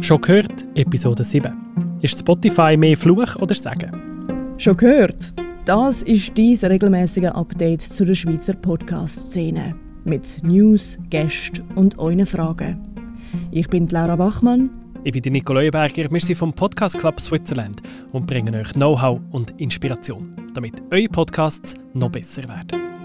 Schon gehört, Episode 7. Ist Spotify mehr Fluch oder Sagen? Schon gehört? Das ist dein regelmäßige Update zu der Schweizer Podcast-Szene. Mit News, Gästen und euren Fragen. Ich bin Laura Bachmann. Ich bin Nico Leuenberger. Wir sind vom Podcast Club Switzerland und bringen euch Know-how und Inspiration, damit eure Podcasts noch besser werden.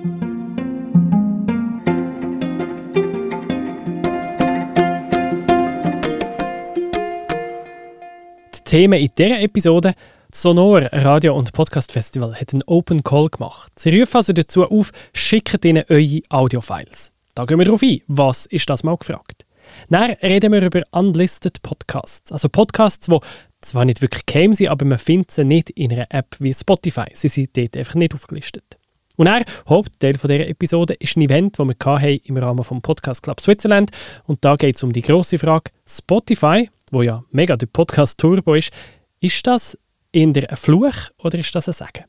Themen in dieser Episode. Das Sonor Radio- und Podcast-Festival hat einen Open Call gemacht. Sie rufen also dazu auf, schickt ihnen eure Audiofiles. Da gehen wir darauf ein. Was ist das mal gefragt? Dann reden wir über Unlisted Podcasts. Also Podcasts, die zwar nicht wirklich geheim sind, aber man findet sie nicht in einer App wie Spotify. Sie sind dort einfach nicht aufgelistet. Und der Hauptteil dieser Episode ist ein Event, das wir hatten im Rahmen des Podcast Club Switzerland. Und da geht es um die grosse Frage, Spotify, wo ja mega der Podcast Turbo ist, ist das in der ein Fluch oder ist das ein Segen?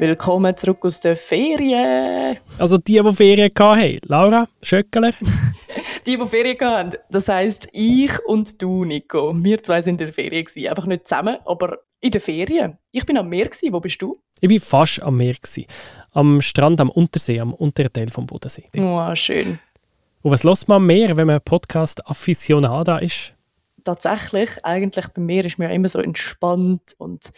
Willkommen zurück aus der Ferien. Also die, die Ferien hatten. Laura, Schöckeler. die, die Ferien hatten. Das heisst, ich und du, Nico. Wir zwei sind in der Ferien. Gewesen. Einfach nicht zusammen, aber in der Ferien. Ich bin am Meer. Gewesen. Wo bist du? Ich war fast am Meer. Gewesen. Am Strand am Untersee, am unteren Teil vom Bodensee. Oh, schön. Und was lässt man mehr, wenn man Podcast-Afficionada ist? Tatsächlich, eigentlich bei mir ist mir immer so entspannt und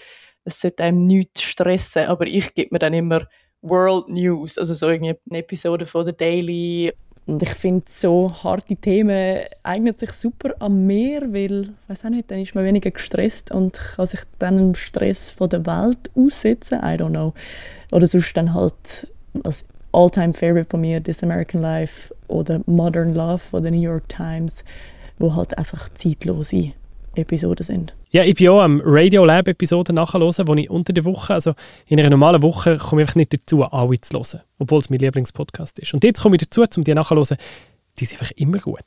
es sollte einem nichts stressen, aber ich gebe mir dann immer World News, also so eine Episode von der Daily. Und ich finde, so harte Themen eignen sich super am Meer, weil, weiß auch nicht, dann ist man weniger gestresst und kann sich dann dem Stress von der Welt aussetzen, I don't know. Oder sonst dann halt als All-Time Favorite von mir, This American Life oder Modern Love von der New York Times, wo halt einfach zeitlose Episoden sind. Ja, ich bin auch am Radio Lab Episoden nachhören, wo ich unter der Woche, also in einer normalen Woche, komme ich nicht dazu, alle zu hören, obwohl es mein Lieblingspodcast ist. Und jetzt komme ich dazu, um die nachzuhören. Die sind einfach immer gut.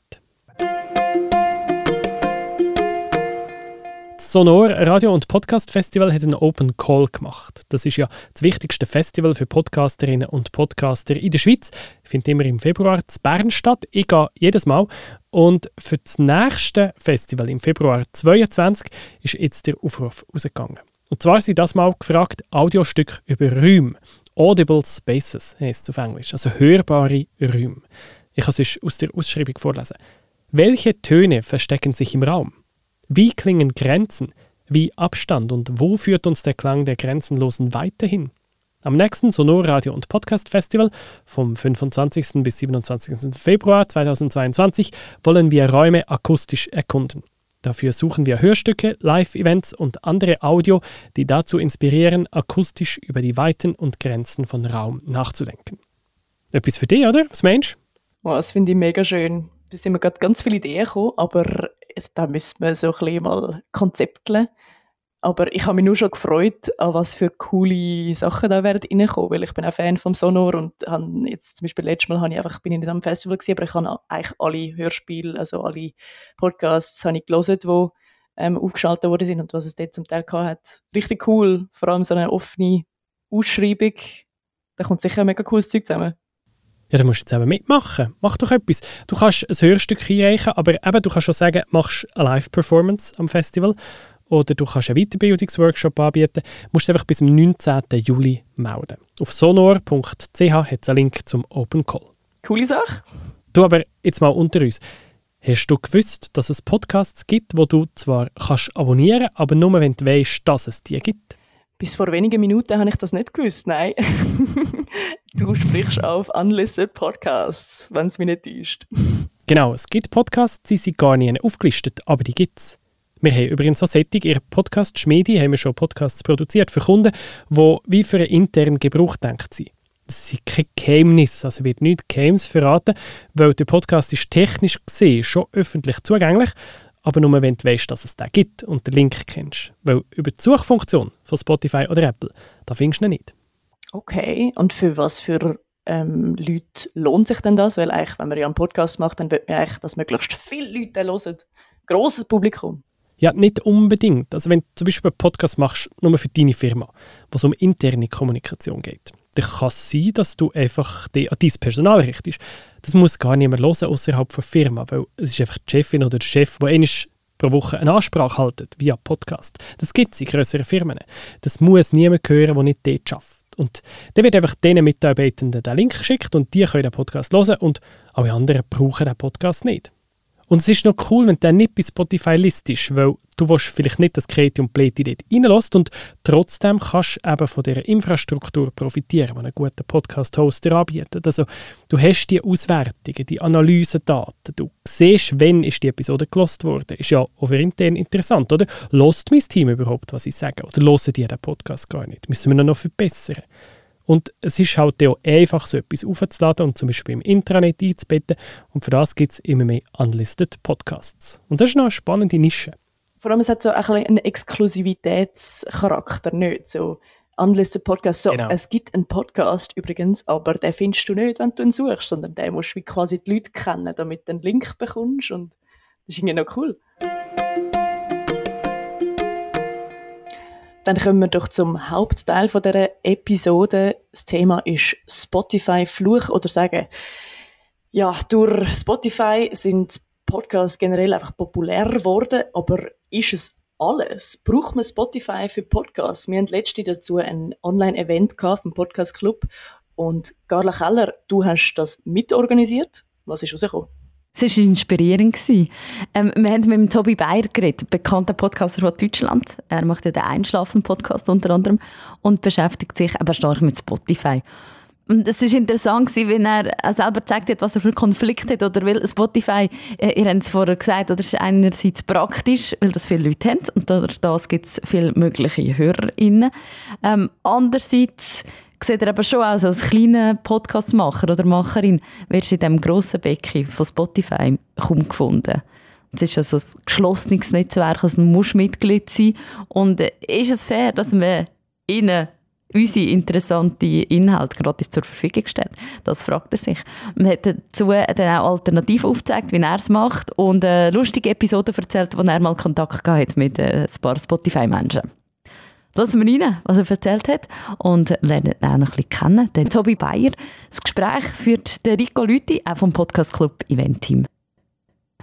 Sonor Radio- und Podcast-Festival hat einen Open Call gemacht. Das ist ja das wichtigste Festival für Podcasterinnen und Podcaster in der Schweiz. Findet immer im Februar in Bern statt. Ich gehe jedes Mal. Und für das nächste Festival im Februar 2022 ist jetzt der Aufruf rausgegangen. Und zwar sind das mal gefragt Audiostück über Räume. Audible Spaces heisst es auf Englisch, also hörbare Räume. Ich kann es aus der Ausschreibung vorlesen. Welche Töne verstecken sich im Raum? Wie klingen Grenzen? Wie Abstand und wo führt uns der Klang der Grenzenlosen weiterhin? Am nächsten Sonorradio- und Podcast-Festival vom 25. bis 27. Februar 2022 wollen wir Räume akustisch erkunden. Dafür suchen wir Hörstücke, Live-Events und andere Audio, die dazu inspirieren, akustisch über die Weiten und Grenzen von Raum nachzudenken. Etwas für dich, oder? Was meinst du? Oh, das finde ich mega schön. Da sind mir gerade ganz viele Ideen gekommen, aber da müssen wir so ein bisschen mal konzepteln. Aber ich habe mich nur schon gefreut, an was für coole Sachen da werden reinkommen, weil ich bin auch Fan vom Sonor und habe jetzt zum Beispiel letztes Mal habe ich einfach, bin ich nicht am Festival gewesen, aber ich habe eigentlich alle Hörspiele, also alle Podcasts habe ich gelesen, die ähm, aufgeschaltet worden sind und was es dort zum Teil hat. Richtig cool, vor allem so eine offene Ausschreibung. Da kommt sicher ein mega cooles Zeug zusammen. Ja, dann musst du jetzt eben mitmachen. Mach doch etwas. Du kannst ein Hörstück einreichen, aber eben, du kannst schon sagen, machst eine Live-Performance am Festival oder du kannst einen Weiterbildungsworkshop anbieten. Du musst einfach bis zum 19. Juli melden. Auf sonor.ch hat es einen Link zum Open Call. Coole Sache. Du aber jetzt mal unter uns. Hast du gewusst, dass es Podcasts gibt, wo du zwar kannst abonnieren kannst, aber nur wenn du weißt, dass es die gibt? Bis vor wenigen Minuten habe ich das nicht gewusst, nein. du sprichst auf Unlisted Podcasts, wenn es mich nicht täuscht. Genau, es gibt Podcasts, die sind gar nicht aufgelistet, aber die gibt es. Wir haben übrigens so Sättig, ihr Podcast Schmiedi, haben wir schon Podcasts produziert für Kunden, die wie für einen internen Gebrauch denkt sind. Das ist kein Geheimnis, also wird nicht Games verraten, weil der Podcast ist technisch gesehen schon öffentlich zugänglich, aber nur wenn du weißt, dass es den gibt und den Link kennst. Weil über die Suchfunktion von Spotify oder Apple, da findest du ihn nicht. Okay, und für was für ähm, Leute lohnt sich denn das? Weil eigentlich, wenn man ja einen Podcast macht, dann will man eigentlich, dass möglichst viele Leute hören. Grosses Publikum. Ja, nicht unbedingt. Also wenn du zum Beispiel einen Podcast machst, nur für deine Firma, wo es um interne Kommunikation geht, dann kann es sein, dass du einfach die, an dein Personal richtest. Das muss gar niemand hören außerhalb der Firma, weil es ist einfach die Chefin oder der Chef, der pro Woche eine Ansprache haltet via Podcast. Das gibt es in größeren Firmen. Das muss niemand hören, der nicht dort arbeitet. Und dann wird einfach den Mitarbeitenden der Link geschickt und die können den Podcast hören und alle anderen brauchen den Podcast nicht. Und es ist noch cool, wenn der nicht bei Spotify listest, weil du willst vielleicht nicht das Kreti und Pleti dort reinlässt und trotzdem kannst du eben von dieser Infrastruktur profitieren, die ein guter Podcast-Hoster anbietet. Also du hast die Auswertungen, die Analysedaten, du siehst, wenn ist die Episode gelost worden. Ist ja auch intern interessant, oder? Lost mein Team überhaupt, was ich sage? Oder hören die den Podcast gar nicht? Müssen wir noch verbessern? Und es ist halt auch einfach, so etwas aufzuladen und zum Beispiel im Intranet einzubetten. Und für das gibt es immer mehr Unlisted Podcasts. Und das ist noch eine spannende Nische. Vor allem, es hat so ein einen Exklusivitätscharakter, nicht so Unlisted Podcasts. So, genau. Es gibt einen Podcast übrigens, aber den findest du nicht, wenn du ihn suchst, sondern den musst du quasi die Leute kennen, damit du einen Link bekommst. Und das ist irgendwie noch cool. Dann kommen wir doch zum Hauptteil von der Episode. Das Thema ist Spotify Fluch oder sagen. Ja, durch Spotify sind Podcasts generell einfach populär geworden, aber ist es alles? Braucht man Spotify für Podcasts? Wir hatten letztens dazu ein Online-Event vom Podcast Club und Carla Keller, du hast das mitorganisiert. Was ist rausgekommen? Es war inspirierend. Ähm, wir haben mit Tobi Bayer geredet, bekannter Podcaster aus Deutschland. Er macht ja den Einschlafen-Podcast unter anderem und beschäftigt sich aber stark mit Spotify. Und es war interessant, wie er selber gezeigt hat, was er für Konflikte hat. Oder weil Spotify, äh, ihr habt es vorher gesagt, oder ist einerseits praktisch, weil das viele Leute haben und dadurch gibt es viele mögliche HörerInnen. Ähm, andererseits sieht er aber schon aus als kleiner Podcastmacher oder Macherin, wirst du in diesem grossen Becken von Spotify kaum gefunden. Es ist also ein geschlossenes Netzwerk, also du musst Mitglied sein. Und äh, ist es fair, dass wir ihnen unsere interessanten Inhalte gratis zur Verfügung stellen? Das fragt er sich. Man hat dazu dann auch Alternativen aufgezeigt, wie er es macht und eine lustige Episode erzählt, wo er mal Kontakt hatte mit äh, ein paar Spotify-Menschen. Lassen wir rein, was er erzählt hat und lernen ihn auch noch ein bisschen kennen. Den Tobi Bayer. Das Gespräch führt der Rico Lüthi, auch vom Podcast Club Event Team.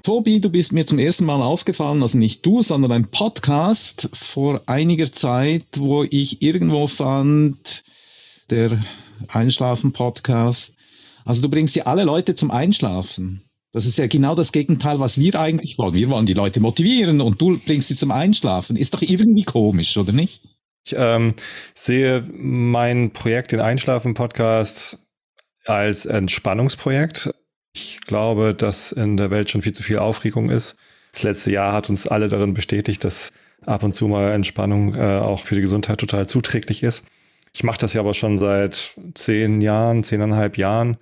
Tobi, du bist mir zum ersten Mal aufgefallen, also nicht du, sondern ein Podcast vor einiger Zeit, wo ich irgendwo fand, der Einschlafen-Podcast. Also du bringst ja alle Leute zum Einschlafen. Das ist ja genau das Gegenteil, was wir eigentlich wollen. Wir wollen die Leute motivieren und du bringst sie zum Einschlafen. Ist doch irgendwie komisch, oder nicht? Ich ähm, sehe mein Projekt, den Einschlafen-Podcast, als Entspannungsprojekt. Ich glaube, dass in der Welt schon viel zu viel Aufregung ist. Das letzte Jahr hat uns alle darin bestätigt, dass ab und zu mal Entspannung äh, auch für die Gesundheit total zuträglich ist. Ich mache das ja aber schon seit zehn Jahren, zehneinhalb Jahren.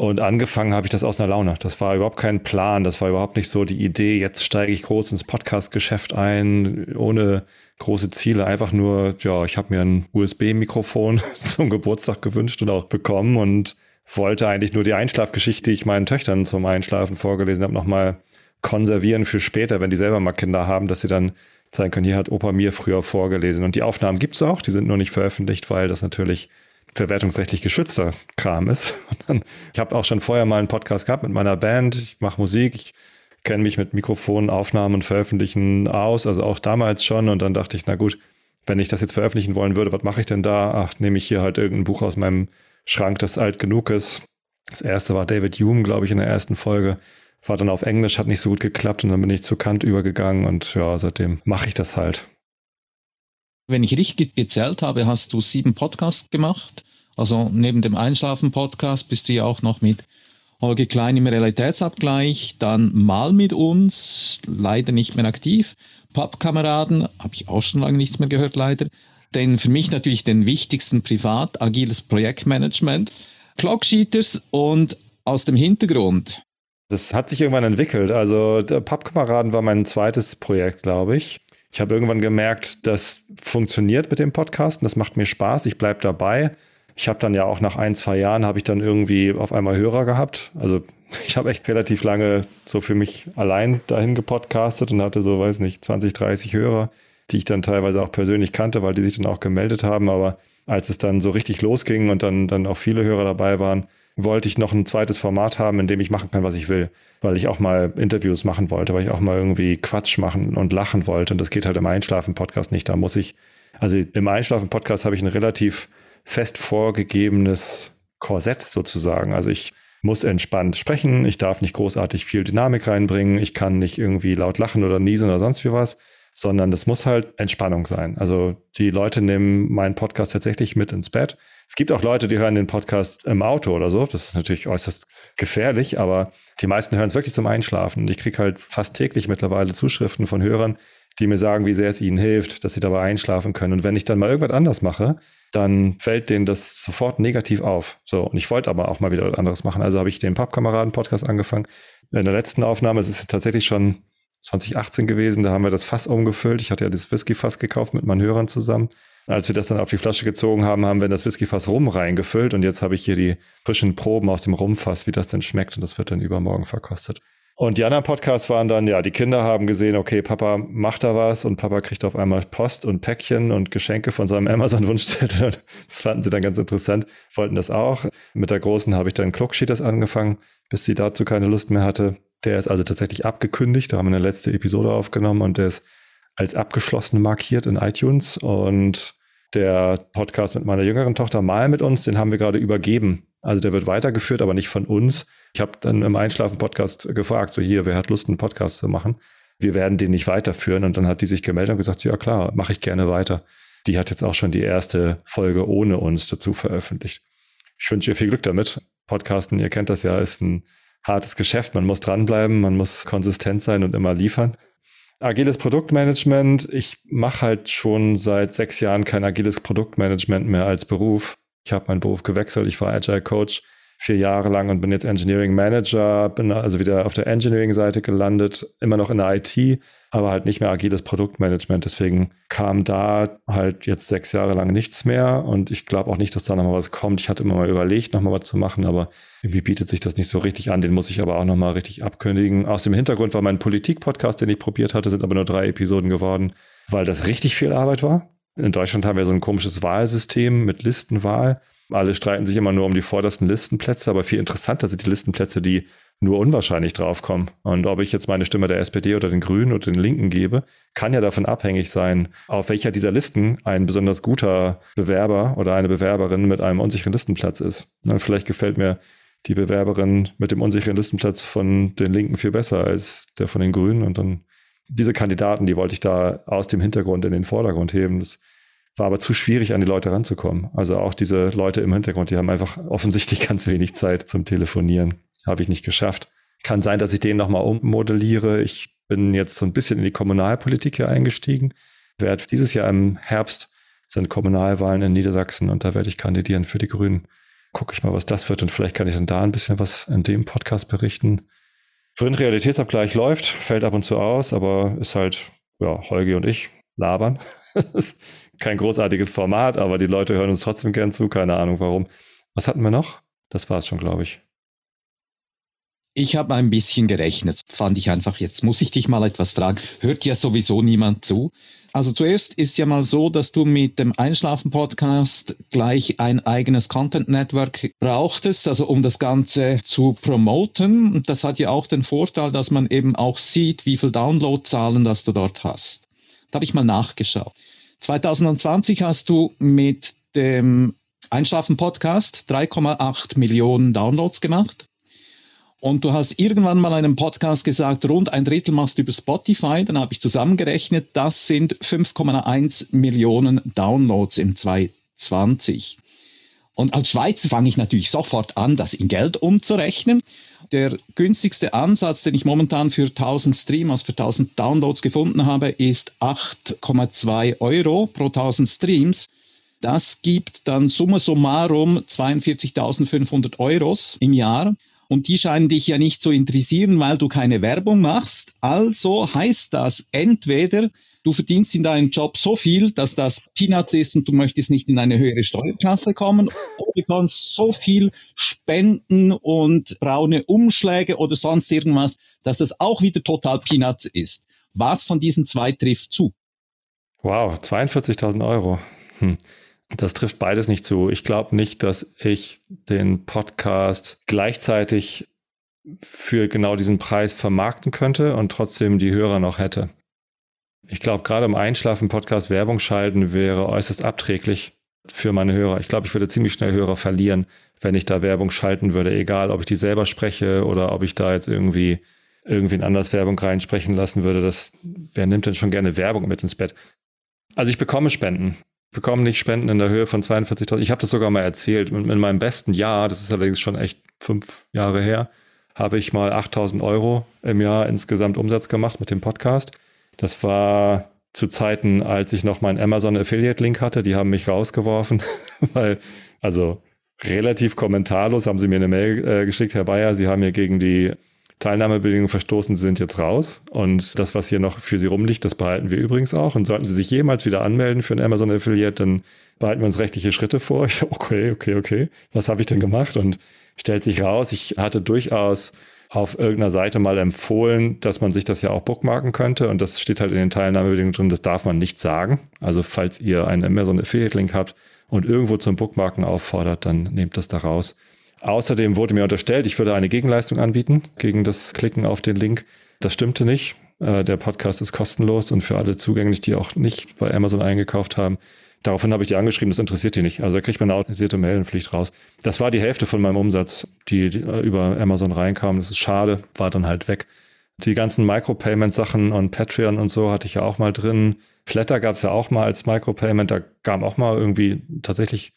Und angefangen habe ich das aus einer Laune. Das war überhaupt kein Plan. Das war überhaupt nicht so die Idee, jetzt steige ich groß ins Podcast-Geschäft ein, ohne große Ziele. Einfach nur, ja, ich habe mir ein USB-Mikrofon zum Geburtstag gewünscht und auch bekommen und wollte eigentlich nur die Einschlafgeschichte, die ich meinen Töchtern zum Einschlafen vorgelesen habe, nochmal konservieren für später, wenn die selber mal Kinder haben, dass sie dann zeigen können, hier hat Opa mir früher vorgelesen. Und die Aufnahmen gibt es auch, die sind nur nicht veröffentlicht, weil das natürlich verwertungsrechtlich geschützter Kram ist. Dann, ich habe auch schon vorher mal einen Podcast gehabt mit meiner Band. Ich mache Musik, ich kenne mich mit Mikrofonen, Aufnahmen und Veröffentlichen aus, also auch damals schon. Und dann dachte ich, na gut, wenn ich das jetzt veröffentlichen wollen würde, was mache ich denn da? Ach, nehme ich hier halt irgendein Buch aus meinem Schrank, das alt genug ist. Das erste war David Hume, glaube ich, in der ersten Folge. War dann auf Englisch, hat nicht so gut geklappt und dann bin ich zu Kant übergegangen und ja, seitdem mache ich das halt. Wenn ich richtig gezählt habe, hast du sieben Podcasts gemacht. Also neben dem Einschlafen-Podcast bist du ja auch noch mit Holger Klein im Realitätsabgleich, dann mal mit uns, leider nicht mehr aktiv. Pappkameraden, habe ich auch schon lange nichts mehr gehört, leider. Denn für mich natürlich den wichtigsten privat, agiles Projektmanagement, Clocksheeters und aus dem Hintergrund. Das hat sich irgendwann entwickelt. Also Pappkameraden war mein zweites Projekt, glaube ich. Ich habe irgendwann gemerkt, das funktioniert mit dem Podcast und das macht mir Spaß. Ich bleibe dabei. Ich habe dann ja auch nach ein, zwei Jahren habe ich dann irgendwie auf einmal Hörer gehabt. Also ich habe echt relativ lange so für mich allein dahin gepodcastet und hatte so, weiß nicht, 20, 30 Hörer, die ich dann teilweise auch persönlich kannte, weil die sich dann auch gemeldet haben. Aber als es dann so richtig losging und dann, dann auch viele Hörer dabei waren, wollte ich noch ein zweites Format haben, in dem ich machen kann, was ich will. Weil ich auch mal Interviews machen wollte, weil ich auch mal irgendwie Quatsch machen und lachen wollte. Und das geht halt im Einschlafen-Podcast nicht. Da muss ich, also im Einschlafen-Podcast habe ich ein relativ fest vorgegebenes Korsett sozusagen. Also ich muss entspannt sprechen, ich darf nicht großartig viel Dynamik reinbringen, ich kann nicht irgendwie laut lachen oder niesen oder sonst wie was sondern das muss halt Entspannung sein. Also die Leute nehmen meinen Podcast tatsächlich mit ins Bett. Es gibt auch Leute, die hören den Podcast im Auto oder so. Das ist natürlich äußerst gefährlich, aber die meisten hören es wirklich zum Einschlafen. Und ich kriege halt fast täglich mittlerweile Zuschriften von Hörern, die mir sagen, wie sehr es ihnen hilft, dass sie dabei einschlafen können. Und wenn ich dann mal irgendwas anders mache, dann fällt denen das sofort negativ auf. So, und ich wollte aber auch mal wieder was anderes machen. Also habe ich den Pappkameraden-Podcast angefangen. In der letzten Aufnahme, es ist tatsächlich schon 2018 gewesen, da haben wir das Fass umgefüllt. Ich hatte ja das Whisky-Fass gekauft mit meinen Hörern zusammen. Als wir das dann auf die Flasche gezogen haben, haben wir in das Whisky-Fass Rum reingefüllt und jetzt habe ich hier die frischen Proben aus dem Rumfass, wie das denn schmeckt und das wird dann übermorgen verkostet. Und die anderen Podcasts waren dann, ja, die Kinder haben gesehen, okay, Papa macht da was und Papa kriegt auf einmal Post und Päckchen und Geschenke von seinem Amazon-Wunschzettel. Das fanden sie dann ganz interessant, wollten das auch. Mit der Großen habe ich dann Clocksheeters angefangen, bis sie dazu keine Lust mehr hatte. Der ist also tatsächlich abgekündigt. Da haben wir eine letzte Episode aufgenommen und der ist als abgeschlossen markiert in iTunes. Und der Podcast mit meiner jüngeren Tochter Mal mit uns, den haben wir gerade übergeben. Also der wird weitergeführt, aber nicht von uns. Ich habe dann im Einschlafen-Podcast gefragt, so hier, wer hat Lust, einen Podcast zu machen? Wir werden den nicht weiterführen. Und dann hat die sich gemeldet und gesagt, ja klar, mache ich gerne weiter. Die hat jetzt auch schon die erste Folge ohne uns dazu veröffentlicht. Ich wünsche ihr viel Glück damit. Podcasten, ihr kennt das ja, ist ein hartes Geschäft. Man muss dranbleiben, man muss konsistent sein und immer liefern. Agiles Produktmanagement. Ich mache halt schon seit sechs Jahren kein agiles Produktmanagement mehr als Beruf. Ich habe meinen Beruf gewechselt. Ich war Agile Coach vier Jahre lang und bin jetzt Engineering Manager, bin also wieder auf der Engineering-Seite gelandet, immer noch in der IT, aber halt nicht mehr agiles Produktmanagement. Deswegen kam da halt jetzt sechs Jahre lang nichts mehr und ich glaube auch nicht, dass da nochmal was kommt. Ich hatte immer mal überlegt, nochmal was zu machen, aber irgendwie bietet sich das nicht so richtig an. Den muss ich aber auch nochmal richtig abkündigen. Aus dem Hintergrund war mein Politik-Podcast, den ich probiert hatte, sind aber nur drei Episoden geworden, weil das richtig viel Arbeit war. In Deutschland haben wir so ein komisches Wahlsystem mit Listenwahl. Alle streiten sich immer nur um die vordersten Listenplätze, aber viel interessanter sind die Listenplätze, die nur unwahrscheinlich draufkommen. Und ob ich jetzt meine Stimme der SPD oder den Grünen oder den Linken gebe, kann ja davon abhängig sein, auf welcher dieser Listen ein besonders guter Bewerber oder eine Bewerberin mit einem unsicheren Listenplatz ist. vielleicht gefällt mir die Bewerberin mit dem unsicheren Listenplatz von den Linken viel besser als der von den Grünen. Und dann diese Kandidaten, die wollte ich da aus dem Hintergrund in den Vordergrund heben. Das war aber zu schwierig, an die Leute ranzukommen. Also auch diese Leute im Hintergrund, die haben einfach offensichtlich ganz wenig Zeit zum Telefonieren. Habe ich nicht geschafft. Kann sein, dass ich den nochmal ummodelliere. Ich bin jetzt so ein bisschen in die Kommunalpolitik hier eingestiegen. Werde dieses Jahr im Herbst sind Kommunalwahlen in Niedersachsen und da werde ich kandidieren für die Grünen. Gucke ich mal, was das wird und vielleicht kann ich dann da ein bisschen was in dem Podcast berichten. Für Realitätsabgleich läuft, fällt ab und zu aus, aber ist halt, ja, Holgi und ich labern. kein großartiges Format, aber die Leute hören uns trotzdem gern zu. Keine Ahnung warum. Was hatten wir noch? Das war es schon, glaube ich. Ich habe ein bisschen gerechnet, fand ich einfach, jetzt muss ich dich mal etwas fragen. Hört ja sowieso niemand zu. Also zuerst ist ja mal so, dass du mit dem Einschlafen-Podcast gleich ein eigenes Content-Network brauchtest, also um das Ganze zu promoten. Und das hat ja auch den Vorteil, dass man eben auch sieht, wie viel Downloadzahlen das du dort hast. Da habe ich mal nachgeschaut. 2020 hast du mit dem Einschlafen-Podcast 3,8 Millionen Downloads gemacht. Und du hast irgendwann mal einen Podcast gesagt, rund ein Drittel machst du über Spotify. Dann habe ich zusammengerechnet, das sind 5,1 Millionen Downloads im 2020. Und als Schweizer fange ich natürlich sofort an, das in Geld umzurechnen. Der günstigste Ansatz, den ich momentan für 1000 Streams, also für 1000 Downloads gefunden habe, ist 8,2 Euro pro 1000 Streams. Das gibt dann summa summarum 42.500 Euros im Jahr. Und die scheinen dich ja nicht zu interessieren, weil du keine Werbung machst. Also heißt das entweder, du verdienst in deinem Job so viel, dass das Peanuts ist und du möchtest nicht in eine höhere Steuerklasse kommen, oder du kannst so viel spenden und braune Umschläge oder sonst irgendwas, dass das auch wieder total Peanuts ist. Was von diesen zwei trifft zu? Wow, 42.000 Euro. Hm. Das trifft beides nicht zu. Ich glaube nicht, dass ich den Podcast gleichzeitig für genau diesen Preis vermarkten könnte und trotzdem die Hörer noch hätte. Ich glaube, gerade im Einschlafen-Podcast Werbung schalten wäre äußerst abträglich für meine Hörer. Ich glaube, ich würde ziemlich schnell Hörer verlieren, wenn ich da Werbung schalten würde, egal ob ich die selber spreche oder ob ich da jetzt irgendwie irgendwen anders Werbung reinsprechen lassen würde. Das, wer nimmt denn schon gerne Werbung mit ins Bett? Also ich bekomme Spenden. Ich bekomme nicht Spenden in der Höhe von 42.000. Ich habe das sogar mal erzählt. In meinem besten Jahr, das ist allerdings schon echt fünf Jahre her, habe ich mal 8.000 Euro im Jahr insgesamt Umsatz gemacht mit dem Podcast. Das war zu Zeiten, als ich noch meinen Amazon Affiliate Link hatte. Die haben mich rausgeworfen, weil, also relativ kommentarlos haben sie mir eine Mail äh, geschickt, Herr Bayer, Sie haben hier gegen die Teilnahmebedingungen verstoßen, Sie sind jetzt raus. Und das, was hier noch für Sie rumliegt, das behalten wir übrigens auch. Und sollten Sie sich jemals wieder anmelden für einen Amazon Affiliate, dann behalten wir uns rechtliche Schritte vor. Ich so, okay, okay, okay. Was habe ich denn gemacht? Und stellt sich raus, ich hatte durchaus auf irgendeiner Seite mal empfohlen, dass man sich das ja auch bookmarken könnte. Und das steht halt in den Teilnahmebedingungen drin, das darf man nicht sagen. Also falls ihr einen Amazon Affiliate-Link habt und irgendwo zum Bookmarken auffordert, dann nehmt das da raus. Außerdem wurde mir unterstellt, ich würde eine Gegenleistung anbieten gegen das Klicken auf den Link. Das stimmte nicht. Äh, der Podcast ist kostenlos und für alle zugänglich, die auch nicht bei Amazon eingekauft haben. Daraufhin habe ich die angeschrieben, das interessiert die nicht. Also da kriegt man eine autorisierte Mailenpflicht raus. Das war die Hälfte von meinem Umsatz, die über Amazon reinkam. Das ist schade, war dann halt weg. Die ganzen Micropayment-Sachen und Patreon und so hatte ich ja auch mal drin. Flatter gab es ja auch mal als Micropayment. Da kam auch mal irgendwie tatsächlich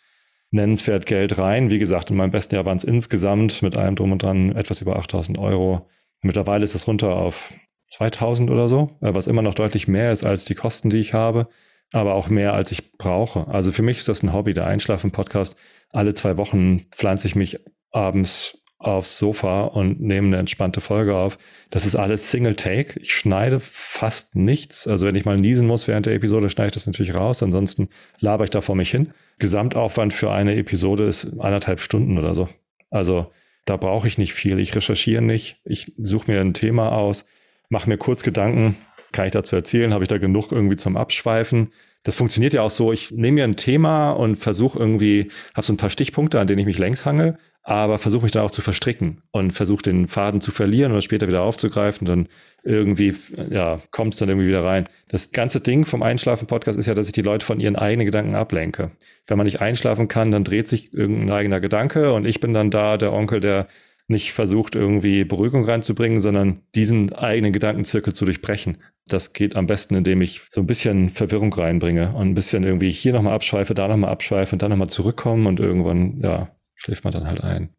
nennenswert Geld rein. Wie gesagt, in meinem besten Jahr waren es insgesamt mit allem drum und dran etwas über 8000 Euro. Mittlerweile ist es runter auf 2000 oder so, was immer noch deutlich mehr ist als die Kosten, die ich habe aber auch mehr, als ich brauche. Also für mich ist das ein Hobby, der Einschlafen-Podcast. Alle zwei Wochen pflanze ich mich abends aufs Sofa und nehme eine entspannte Folge auf. Das ist alles Single Take. Ich schneide fast nichts. Also wenn ich mal niesen muss während der Episode, schneide ich das natürlich raus. Ansonsten laber ich da vor mich hin. Gesamtaufwand für eine Episode ist anderthalb Stunden oder so. Also da brauche ich nicht viel. Ich recherchiere nicht. Ich suche mir ein Thema aus, mache mir kurz Gedanken, kann ich dazu erzählen? Habe ich da genug irgendwie zum Abschweifen? Das funktioniert ja auch so. Ich nehme mir ein Thema und versuche irgendwie, habe so ein paar Stichpunkte, an denen ich mich längs hange, aber versuche mich dann auch zu verstricken und versuche den Faden zu verlieren oder später wieder aufzugreifen. Dann irgendwie, ja, kommt es dann irgendwie wieder rein. Das ganze Ding vom Einschlafen-Podcast ist ja, dass ich die Leute von ihren eigenen Gedanken ablenke. Wenn man nicht einschlafen kann, dann dreht sich irgendein eigener Gedanke und ich bin dann da, der Onkel, der nicht versucht, irgendwie Beruhigung reinzubringen, sondern diesen eigenen Gedankenzirkel zu durchbrechen. Das geht am besten, indem ich so ein bisschen Verwirrung reinbringe und ein bisschen irgendwie hier nochmal abschweife, da nochmal abschweife und dann nochmal zurückkommen und irgendwann, ja, schläft man dann halt ein.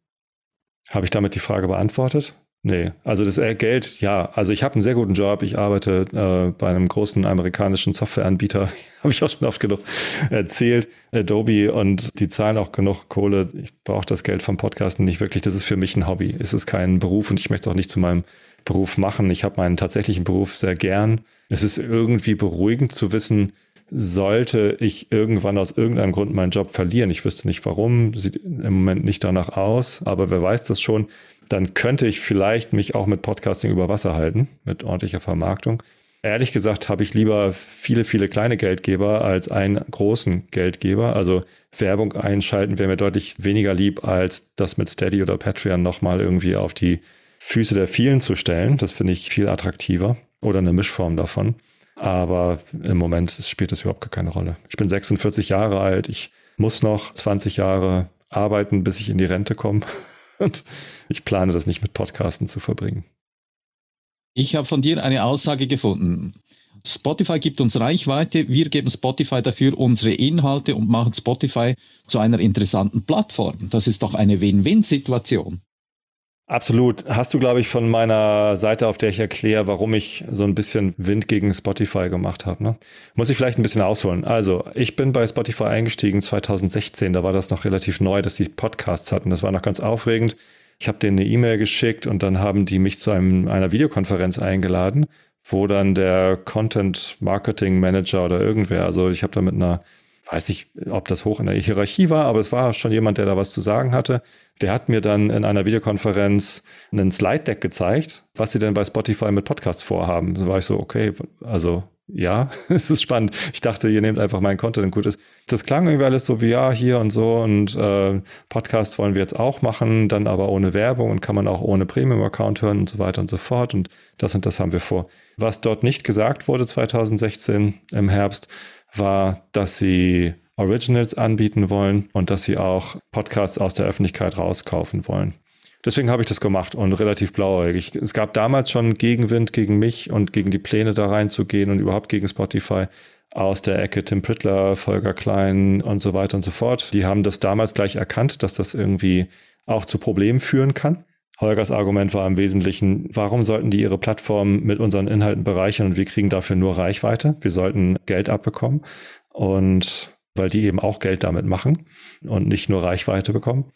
Habe ich damit die Frage beantwortet? Nee, also das äh, Geld, ja. Also ich habe einen sehr guten Job. Ich arbeite äh, bei einem großen amerikanischen Softwareanbieter, habe ich auch schon oft genug erzählt, Adobe, und die zahlen auch genug Kohle. Ich brauche das Geld vom Podcasten nicht wirklich. Das ist für mich ein Hobby. Es ist kein Beruf und ich möchte es auch nicht zu meinem Beruf machen. Ich habe meinen tatsächlichen Beruf sehr gern. Es ist irgendwie beruhigend zu wissen, sollte ich irgendwann aus irgendeinem Grund meinen Job verlieren. Ich wüsste nicht warum, sieht im Moment nicht danach aus, aber wer weiß das schon dann könnte ich vielleicht mich auch mit Podcasting über Wasser halten, mit ordentlicher Vermarktung. Ehrlich gesagt habe ich lieber viele, viele kleine Geldgeber als einen großen Geldgeber. Also Werbung einschalten wäre mir deutlich weniger lieb, als das mit Steady oder Patreon nochmal irgendwie auf die Füße der vielen zu stellen. Das finde ich viel attraktiver oder eine Mischform davon. Aber im Moment spielt das überhaupt keine Rolle. Ich bin 46 Jahre alt. Ich muss noch 20 Jahre arbeiten, bis ich in die Rente komme. Und ich plane das nicht mit Podcasten zu verbringen. Ich habe von dir eine Aussage gefunden. Spotify gibt uns Reichweite, wir geben Spotify dafür unsere Inhalte und machen Spotify zu einer interessanten Plattform. Das ist doch eine Win-Win-Situation. Absolut. Hast du, glaube ich, von meiner Seite, auf der ich erkläre, warum ich so ein bisschen Wind gegen Spotify gemacht habe. Ne? Muss ich vielleicht ein bisschen ausholen. Also, ich bin bei Spotify eingestiegen 2016. Da war das noch relativ neu, dass die Podcasts hatten. Das war noch ganz aufregend. Ich habe denen eine E-Mail geschickt und dann haben die mich zu einem, einer Videokonferenz eingeladen, wo dann der Content Marketing Manager oder irgendwer, also ich habe da mit einer weiß nicht, ob das hoch in der Hierarchie war, aber es war schon jemand, der da was zu sagen hatte. Der hat mir dann in einer Videokonferenz einen Slide-Deck gezeigt, was sie denn bei Spotify mit Podcasts vorhaben. Da war ich so, okay, also ja, es ist spannend. Ich dachte, ihr nehmt einfach meinen Content gut ist. Das klang irgendwie alles so wie ja, hier und so und äh, Podcast wollen wir jetzt auch machen, dann aber ohne Werbung und kann man auch ohne Premium-Account hören und so weiter und so fort. Und das und das haben wir vor. Was dort nicht gesagt wurde 2016 im Herbst, war, dass sie Originals anbieten wollen und dass sie auch Podcasts aus der Öffentlichkeit rauskaufen wollen. Deswegen habe ich das gemacht und relativ blauäugig. Es gab damals schon Gegenwind gegen mich und gegen die Pläne da reinzugehen und überhaupt gegen Spotify aus der Ecke Tim Prittler, Volker Klein und so weiter und so fort. Die haben das damals gleich erkannt, dass das irgendwie auch zu Problemen führen kann. Holgers Argument war im Wesentlichen, warum sollten die ihre Plattform mit unseren Inhalten bereichern und wir kriegen dafür nur Reichweite? Wir sollten Geld abbekommen und weil die eben auch Geld damit machen und nicht nur Reichweite bekommen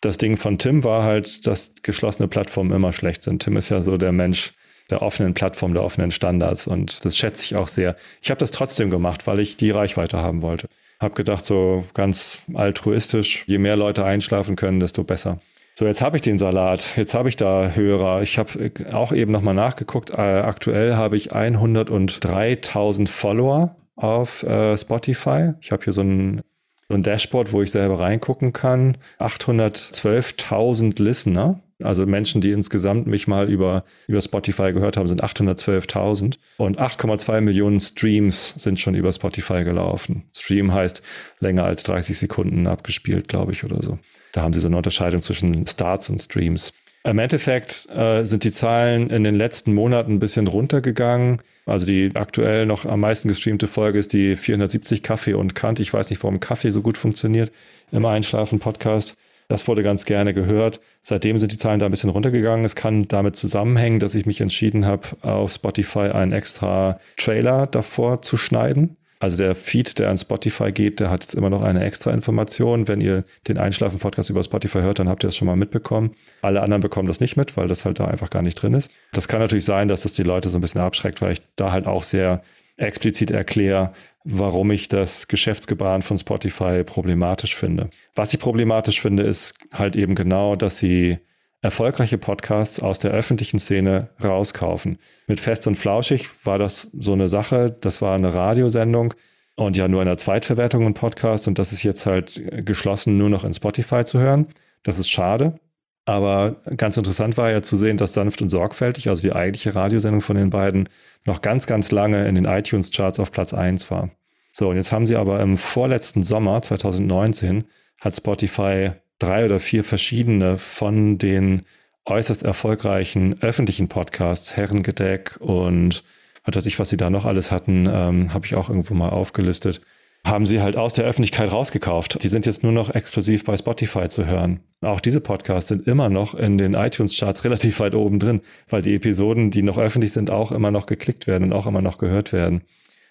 das Ding von Tim war halt, dass geschlossene Plattformen immer schlecht sind. Tim ist ja so der Mensch der offenen Plattform, der offenen Standards und das schätze ich auch sehr. Ich habe das trotzdem gemacht, weil ich die Reichweite haben wollte. Hab gedacht, so ganz altruistisch, je mehr Leute einschlafen können, desto besser. So, jetzt habe ich den Salat, jetzt habe ich da Hörer. Ich habe auch eben nochmal nachgeguckt. Äh, aktuell habe ich 103.000 Follower auf äh, Spotify. Ich habe hier so ein so ein Dashboard, wo ich selber reingucken kann. 812.000 Listener. Also Menschen, die insgesamt mich mal über, über Spotify gehört haben, sind 812.000. Und 8,2 Millionen Streams sind schon über Spotify gelaufen. Stream heißt länger als 30 Sekunden abgespielt, glaube ich, oder so. Da haben sie so eine Unterscheidung zwischen Starts und Streams. Im Endeffekt äh, sind die Zahlen in den letzten Monaten ein bisschen runtergegangen. Also die aktuell noch am meisten gestreamte Folge ist die 470 Kaffee und Kant. Ich weiß nicht, warum Kaffee so gut funktioniert im Einschlafen-Podcast. Das wurde ganz gerne gehört. Seitdem sind die Zahlen da ein bisschen runtergegangen. Es kann damit zusammenhängen, dass ich mich entschieden habe, auf Spotify einen extra Trailer davor zu schneiden. Also der Feed, der an Spotify geht, der hat jetzt immer noch eine extra Information. Wenn ihr den Einschlafen-Podcast über Spotify hört, dann habt ihr das schon mal mitbekommen. Alle anderen bekommen das nicht mit, weil das halt da einfach gar nicht drin ist. Das kann natürlich sein, dass das die Leute so ein bisschen abschreckt, weil ich da halt auch sehr explizit erkläre, warum ich das Geschäftsgebaren von Spotify problematisch finde. Was ich problematisch finde, ist halt eben genau, dass sie erfolgreiche Podcasts aus der öffentlichen Szene rauskaufen. Mit Fest und Flauschig war das so eine Sache. Das war eine Radiosendung und ja nur in der Zweitverwertung ein Podcast und das ist jetzt halt geschlossen nur noch in Spotify zu hören. Das ist schade. Aber ganz interessant war ja zu sehen, dass sanft und sorgfältig, also die eigentliche Radiosendung von den beiden, noch ganz, ganz lange in den iTunes-Charts auf Platz 1 war. So, und jetzt haben sie aber im vorletzten Sommer 2019 hat Spotify drei oder vier verschiedene von den äußerst erfolgreichen öffentlichen Podcasts, Herrengedeck und was weiß ich, was sie da noch alles hatten, ähm, habe ich auch irgendwo mal aufgelistet, haben sie halt aus der Öffentlichkeit rausgekauft. Die sind jetzt nur noch exklusiv bei Spotify zu hören. Auch diese Podcasts sind immer noch in den iTunes-Charts relativ weit oben drin, weil die Episoden, die noch öffentlich sind, auch immer noch geklickt werden und auch immer noch gehört werden.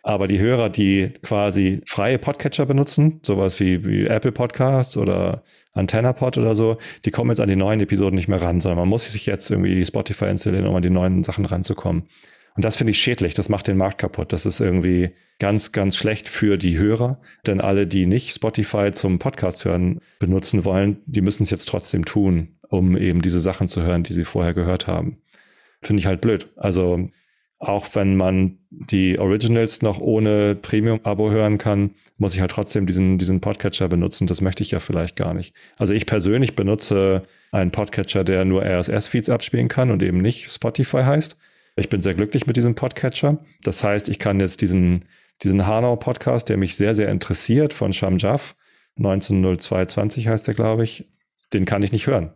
Aber die Hörer, die quasi freie Podcatcher benutzen, sowas wie, wie Apple Podcasts oder AntennaPod oder so, die kommen jetzt an die neuen Episoden nicht mehr ran, sondern man muss sich jetzt irgendwie Spotify installieren, um an die neuen Sachen ranzukommen. Und das finde ich schädlich, das macht den Markt kaputt. Das ist irgendwie ganz, ganz schlecht für die Hörer, denn alle, die nicht Spotify zum Podcast hören benutzen wollen, die müssen es jetzt trotzdem tun, um eben diese Sachen zu hören, die sie vorher gehört haben. Finde ich halt blöd. Also auch wenn man die Originals noch ohne Premium-Abo hören kann, muss ich halt trotzdem diesen, diesen Podcatcher benutzen. Das möchte ich ja vielleicht gar nicht. Also ich persönlich benutze einen Podcatcher, der nur RSS-Feeds abspielen kann und eben nicht Spotify heißt. Ich bin sehr glücklich mit diesem Podcatcher. Das heißt, ich kann jetzt diesen, diesen Hanau-Podcast, der mich sehr, sehr interessiert, von Sham Jaff, 190220 heißt der, glaube ich, den kann ich nicht hören.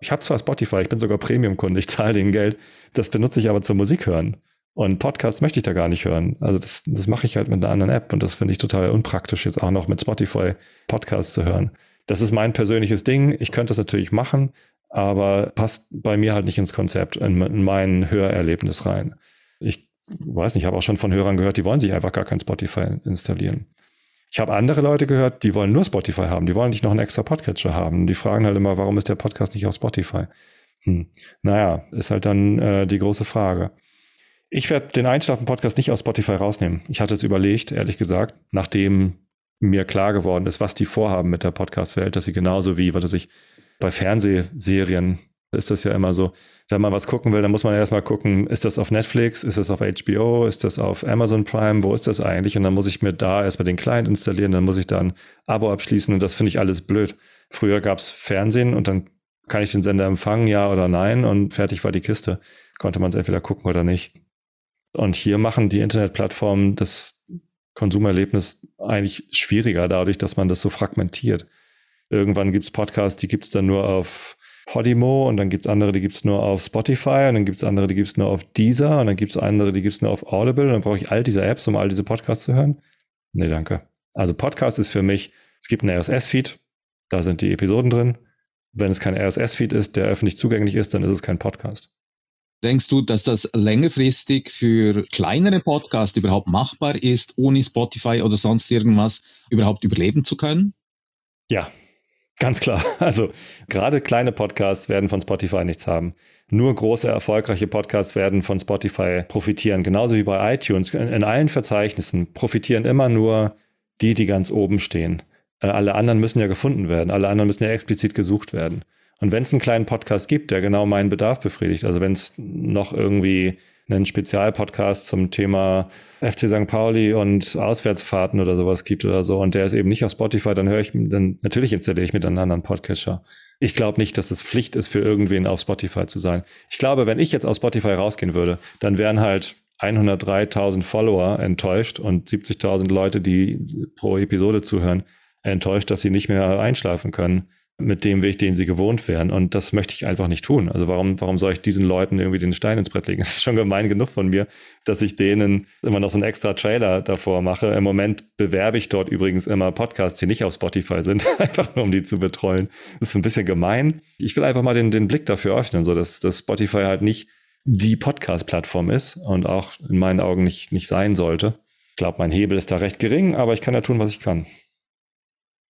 Ich habe zwar Spotify, ich bin sogar Premium-Kunde, ich zahle den Geld, das benutze ich aber zum Musik hören. Und Podcasts möchte ich da gar nicht hören. Also das, das mache ich halt mit einer anderen App und das finde ich total unpraktisch, jetzt auch noch mit Spotify Podcasts zu hören. Das ist mein persönliches Ding. Ich könnte das natürlich machen, aber passt bei mir halt nicht ins Konzept, in, in mein Hörerlebnis rein. Ich weiß nicht, ich habe auch schon von Hörern gehört, die wollen sich einfach gar kein Spotify installieren. Ich habe andere Leute gehört, die wollen nur Spotify haben, die wollen nicht noch einen extra Podcatcher haben. Die fragen halt immer, warum ist der Podcast nicht auf Spotify? Hm. Naja, ist halt dann äh, die große Frage. Ich werde den Einschlafen-Podcast nicht aus Spotify rausnehmen. Ich hatte es überlegt, ehrlich gesagt, nachdem mir klar geworden ist, was die vorhaben mit der Podcast-Welt, dass sie genauso wie, was weiß ich, bei Fernsehserien ist das ja immer so. Wenn man was gucken will, dann muss man erstmal gucken, ist das auf Netflix, ist das auf HBO, ist das auf Amazon Prime, wo ist das eigentlich? Und dann muss ich mir da erstmal den Client installieren, dann muss ich da ein Abo abschließen und das finde ich alles blöd. Früher gab es Fernsehen und dann kann ich den Sender empfangen, ja oder nein und fertig war die Kiste. Konnte man es entweder gucken oder nicht. Und hier machen die Internetplattformen das Konsumerlebnis eigentlich schwieriger dadurch, dass man das so fragmentiert. Irgendwann gibt es Podcasts, die gibt es dann nur auf Podimo und dann gibt es andere, die gibt es nur auf Spotify und dann gibt es andere, die gibt es nur auf Deezer und dann gibt es andere, die gibt es nur auf Audible und dann brauche ich all diese Apps, um all diese Podcasts zu hören. Nee, danke. Also Podcast ist für mich, es gibt einen RSS-Feed, da sind die Episoden drin. Wenn es kein RSS-Feed ist, der öffentlich zugänglich ist, dann ist es kein Podcast. Denkst du, dass das längerfristig für kleinere Podcasts überhaupt machbar ist, ohne Spotify oder sonst irgendwas überhaupt überleben zu können? Ja, Ganz klar. Also gerade kleine Podcasts werden von Spotify nichts haben. Nur große, erfolgreiche Podcasts werden von Spotify profitieren. Genauso wie bei iTunes. In allen Verzeichnissen profitieren immer nur die, die ganz oben stehen. Äh, alle anderen müssen ja gefunden werden. Alle anderen müssen ja explizit gesucht werden. Und wenn es einen kleinen Podcast gibt, der genau meinen Bedarf befriedigt, also wenn es noch irgendwie einen Spezialpodcast zum Thema FC St. Pauli und Auswärtsfahrten oder sowas gibt oder so und der ist eben nicht auf Spotify, dann höre ich, dann natürlich installiere ich mit einem anderen Podcatcher. Ich glaube nicht, dass es Pflicht ist für irgendwen auf Spotify zu sein. Ich glaube, wenn ich jetzt auf Spotify rausgehen würde, dann wären halt 103.000 Follower enttäuscht und 70.000 Leute, die pro Episode zuhören, enttäuscht, dass sie nicht mehr einschlafen können mit dem Weg, den sie gewohnt wären. Und das möchte ich einfach nicht tun. Also warum, warum soll ich diesen Leuten irgendwie den Stein ins Brett legen? Es ist schon gemein genug von mir, dass ich denen immer noch so einen extra Trailer davor mache. Im Moment bewerbe ich dort übrigens immer Podcasts, die nicht auf Spotify sind, einfach nur um die zu betreuen. Das ist ein bisschen gemein. Ich will einfach mal den, den Blick dafür öffnen, so dass, dass Spotify halt nicht die Podcast-Plattform ist und auch in meinen Augen nicht, nicht sein sollte. Ich glaube, mein Hebel ist da recht gering, aber ich kann ja tun, was ich kann.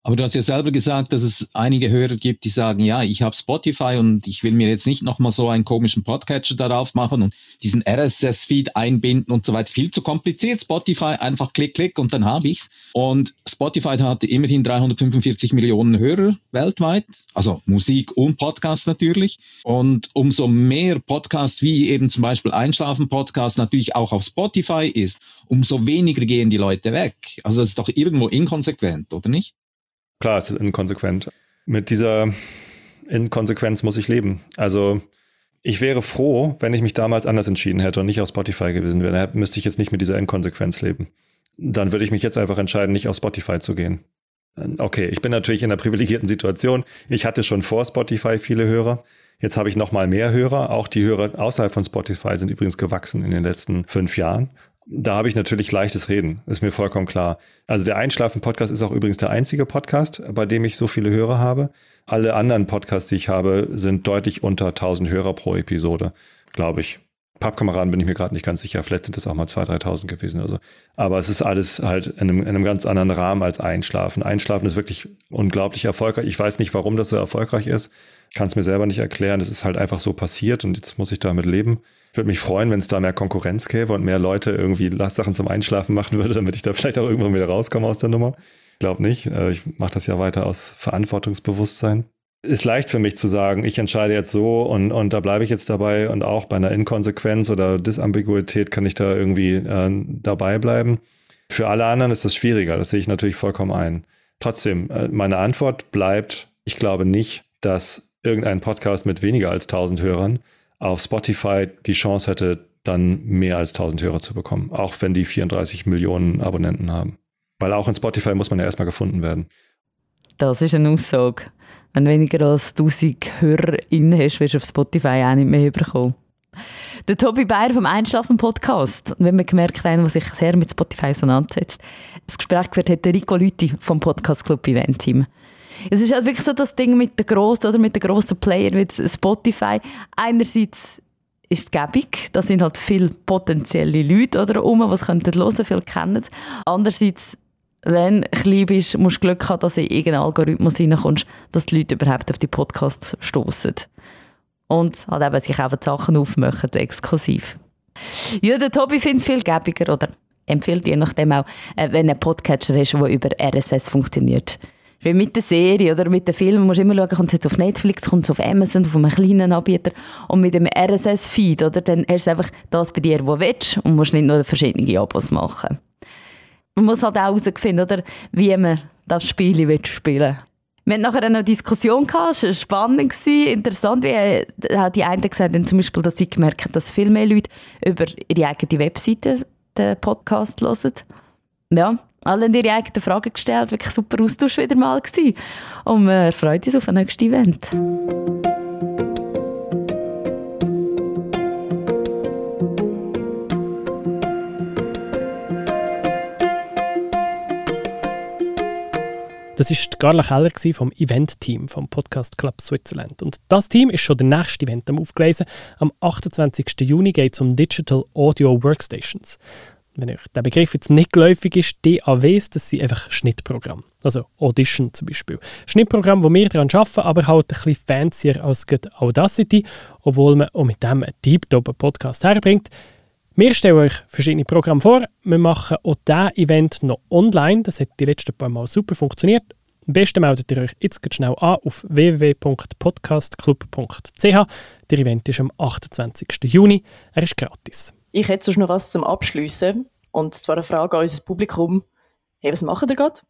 Aber du hast ja selber gesagt, dass es einige Hörer gibt, die sagen, ja, ich habe Spotify und ich will mir jetzt nicht nochmal so einen komischen Podcatcher darauf machen und diesen RSS-Feed einbinden und so weiter. Viel zu kompliziert. Spotify einfach klick, klick und dann habe ich's. Und Spotify hatte immerhin 345 Millionen Hörer weltweit, also Musik und Podcast natürlich. Und umso mehr Podcast wie eben zum Beispiel Einschlafen-Podcast natürlich auch auf Spotify ist, umso weniger gehen die Leute weg. Also das ist doch irgendwo inkonsequent, oder nicht? Klar, es ist inkonsequent. Mit dieser Inkonsequenz muss ich leben. Also ich wäre froh, wenn ich mich damals anders entschieden hätte und nicht auf Spotify gewesen wäre. Dann müsste ich jetzt nicht mit dieser Inkonsequenz leben. Dann würde ich mich jetzt einfach entscheiden, nicht auf Spotify zu gehen. Okay, ich bin natürlich in einer privilegierten Situation. Ich hatte schon vor Spotify viele Hörer. Jetzt habe ich noch mal mehr Hörer. Auch die Hörer außerhalb von Spotify sind übrigens gewachsen in den letzten fünf Jahren. Da habe ich natürlich leichtes Reden, ist mir vollkommen klar. Also der Einschlafen-Podcast ist auch übrigens der einzige Podcast, bei dem ich so viele Hörer habe. Alle anderen Podcasts, die ich habe, sind deutlich unter 1000 Hörer pro Episode, glaube ich. Pappkameraden bin ich mir gerade nicht ganz sicher. Vielleicht sind es auch mal 2.000, 3.000 gewesen oder so. Aber es ist alles halt in einem, in einem ganz anderen Rahmen als Einschlafen. Einschlafen ist wirklich unglaublich erfolgreich. Ich weiß nicht, warum das so erfolgreich ist. Kann es mir selber nicht erklären. Es ist halt einfach so passiert und jetzt muss ich damit leben. Würde mich freuen, wenn es da mehr Konkurrenz gäbe und mehr Leute irgendwie Sachen zum Einschlafen machen würde, damit ich da vielleicht auch irgendwann wieder rauskomme aus der Nummer. Ich glaube nicht. Äh, ich mache das ja weiter aus Verantwortungsbewusstsein ist leicht für mich zu sagen, ich entscheide jetzt so und, und da bleibe ich jetzt dabei und auch bei einer Inkonsequenz oder Disambiguität kann ich da irgendwie äh, dabei bleiben. Für alle anderen ist das schwieriger, das sehe ich natürlich vollkommen ein. Trotzdem, äh, meine Antwort bleibt, ich glaube nicht, dass irgendein Podcast mit weniger als 1000 Hörern auf Spotify die Chance hätte, dann mehr als 1000 Hörer zu bekommen, auch wenn die 34 Millionen Abonnenten haben. Weil auch in Spotify muss man ja erstmal gefunden werden. Das ist eine Aussage. Wenn weniger als 1000 HörerInnen hast, wirst du auf Spotify auch nicht mehr bekommen. Der Tobi Bayer vom Einschlafen-Podcast. Und wenn wir gemerkt haben, was sich sehr mit Spotify auseinandersetzt, das Gespräch geführt hat der Rico Lüthi vom Podcast Club Event Team. Es ist halt wirklich so das Ding mit den grossen oder mit den grossen Playern wie Spotify. Einerseits ist es gäbig, da sind halt viele potenzielle Leute oder um, was könnten hören, viele kennen. Andererseits wenn du klein bist, musst du Glück haben, dass du in irgendeinen Algorithmus reinkommst, dass die Leute überhaupt auf die Podcasts stoßen. Und halt eben sich auch Sachen aufmachen, exklusiv. Ja, der Tobi findet es viel gäbiger oder empfiehlt je nachdem auch, äh, wenn einen Podcatcher hast, der über RSS funktioniert. Wie mit der Serie oder mit dem Film musst du immer schauen, kommt es jetzt auf Netflix, kommt es auf Amazon, auf einem kleinen Anbieter. Und mit dem RSS-Feed, oder, dann hast du einfach das bei dir, wo du willst und musst nicht noch verschiedene Abos machen. Man muss halt auch herausfinden, oder, wie man das Spiel spielen will. Wir hatten nachher eine Diskussion, es war spannend, interessant. Wie, äh, die einen gesagt zum Beispiel, dass sie gemerkt haben, dass viel mehr Leute über ihre eigene Webseite den Podcast hören. Ja, alle ihre eigenen Fragen gestellt, wirklich super Austausch wieder mal gewesen. Und wir freuen uns auf ein nächstes Event. Das war Carla Keller vom Event-Team vom Podcast Club Switzerland. Und das Team ist schon der nächste Event am aufgelesen. Am 28. Juni geht es um Digital Audio Workstations. Wenn euch der Begriff jetzt nicht geläufig ist, DAWs, das sind einfach Schnittprogramme. Also Audition zum Beispiel. Schnittprogramm, wo wir daran arbeiten, aber halt ein bisschen fancier als Audacity, obwohl man auch mit dem einen Deep-Top-Podcast herbringt. Wir stellen euch verschiedene Programme vor. Wir machen auch dieses Event noch online. Das hat die letzten paar Mal super funktioniert. Am besten meldet ihr euch jetzt schnell an auf www.podcastclub.ch. Der Event ist am 28. Juni. Er ist gratis. Ich hätte sonst noch was zum Abschliessen. Und zwar eine Frage an unser Publikum. Hey, was macht ihr gerade?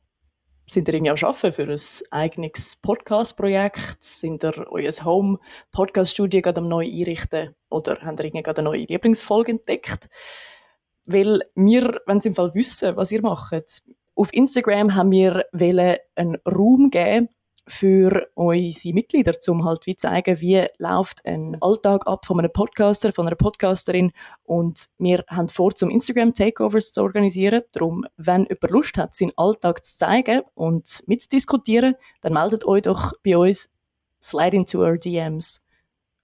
Sind ihr irgendwie am Arbeiten für ein eigenes Podcast-Projekt? Sind ihr euer Home-Podcast-Studio gerade am neu einrichten? Oder habt ihr irgendwie gerade eine neue Lieblingsfolge entdeckt? Weil wir, wenn sie im Fall wissen, was ihr macht, auf Instagram haben wir einen Raum geben, für unsere Mitglieder, um halt wie zeigen, wie läuft ein Alltag ab von einem Podcaster, von einer Podcasterin und wir haben vor, zum Instagram Takeovers zu organisieren. Darum, wenn jemand Lust hat, seinen Alltag zu zeigen und mitzudiskutieren, dann meldet euch doch bei uns, slide into our DMs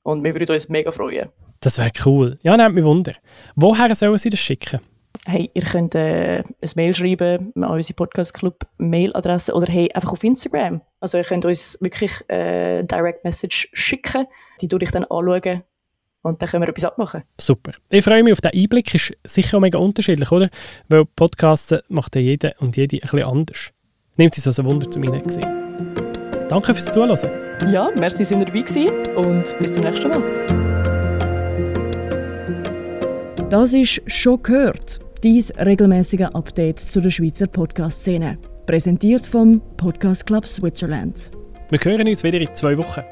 und wir würden uns mega freuen. Das wäre cool. Ja, nehmt mich Wunder. Woher sollen Sie das schicken? Hey, ihr könnt äh, ein Mail schreiben an unsere Podcast Club Mailadresse oder hey, einfach auf Instagram. Also ihr könnt uns wirklich äh, Direct Message schicken, die tue ich dann anschauen und dann können wir etwas abmachen. Super. Ich freue mich auf den Einblick, ist sicher auch mega unterschiedlich, oder? Weil Podcasten macht ja jeder und jede ein bisschen anders. Nehmt es als ein Wunder zu mir gesehen. Danke fürs Zuhören. Ja, merci, dass ihr dabei gewesen und bis zum nächsten Mal. Das ist «Schon gehört», dies regelmäßige Update zu der Schweizer Podcast-Szene. Präsentiert vom Podcast Club Switzerland. Wir hören uns wieder in zwei Wochen.